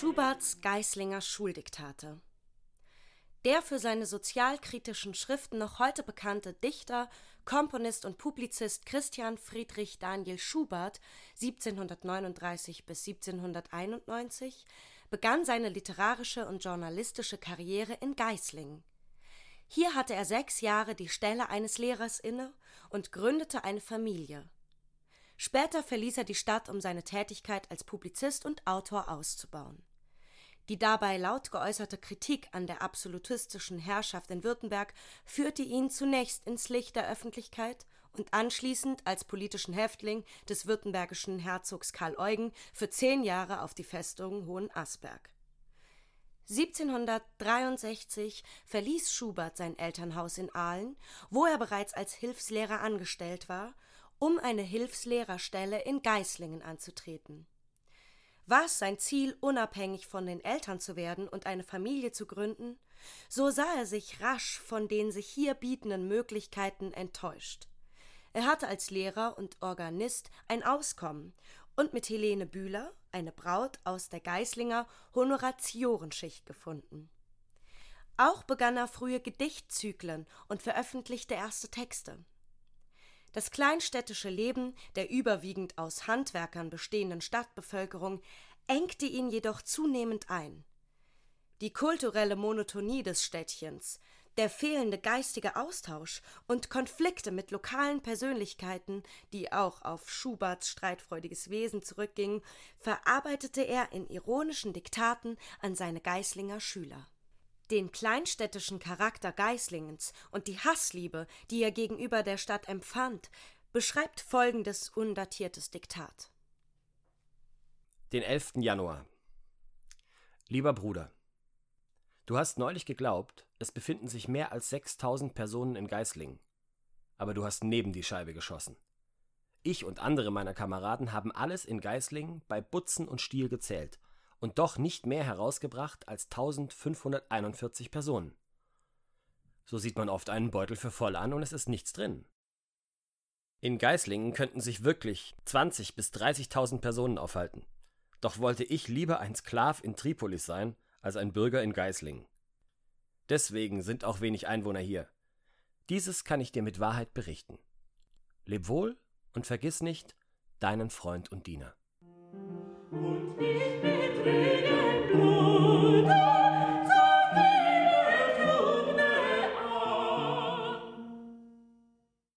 Schuberts Geislinger Schuldiktate. Der für seine sozialkritischen Schriften noch heute bekannte Dichter, Komponist und Publizist Christian Friedrich Daniel Schubert (1739 – 1791) begann seine literarische und journalistische Karriere in Geislingen. Hier hatte er sechs Jahre die Stelle eines Lehrers inne und gründete eine Familie. Später verließ er die Stadt, um seine Tätigkeit als Publizist und Autor auszubauen. Die dabei laut geäußerte Kritik an der absolutistischen Herrschaft in Württemberg führte ihn zunächst ins Licht der Öffentlichkeit und anschließend als politischen Häftling des württembergischen Herzogs Karl Eugen für zehn Jahre auf die Festung Hohenasperg. 1763 verließ Schubert sein Elternhaus in Aalen, wo er bereits als Hilfslehrer angestellt war um eine Hilfslehrerstelle in Geislingen anzutreten. War es sein Ziel, unabhängig von den Eltern zu werden und eine Familie zu gründen, so sah er sich rasch von den sich hier bietenden Möglichkeiten enttäuscht. Er hatte als Lehrer und Organist ein Auskommen und mit Helene Bühler, eine Braut aus der Geislinger Honoratiorenschicht gefunden. Auch begann er frühe Gedichtzyklen und veröffentlichte erste Texte. Das kleinstädtische Leben der überwiegend aus Handwerkern bestehenden Stadtbevölkerung engte ihn jedoch zunehmend ein. Die kulturelle Monotonie des Städtchens, der fehlende geistige Austausch und Konflikte mit lokalen Persönlichkeiten, die auch auf Schuberts streitfreudiges Wesen zurückgingen, verarbeitete er in ironischen Diktaten an seine Geislinger Schüler. Den kleinstädtischen Charakter Geislingens und die Hassliebe, die er gegenüber der Stadt empfand, beschreibt folgendes undatiertes Diktat. Den 11. Januar. Lieber Bruder, du hast neulich geglaubt, es befinden sich mehr als 6000 Personen in Geislingen. Aber du hast neben die Scheibe geschossen. Ich und andere meiner Kameraden haben alles in Geislingen bei Butzen und Stiel gezählt und doch nicht mehr herausgebracht als 1541 Personen. So sieht man oft einen Beutel für voll an und es ist nichts drin. In Geislingen könnten sich wirklich 20 bis 30.000 Personen aufhalten. Doch wollte ich lieber ein Sklav in Tripolis sein, als ein Bürger in Geislingen. Deswegen sind auch wenig Einwohner hier. Dieses kann ich dir mit Wahrheit berichten. Leb wohl und vergiss nicht deinen Freund und Diener. Und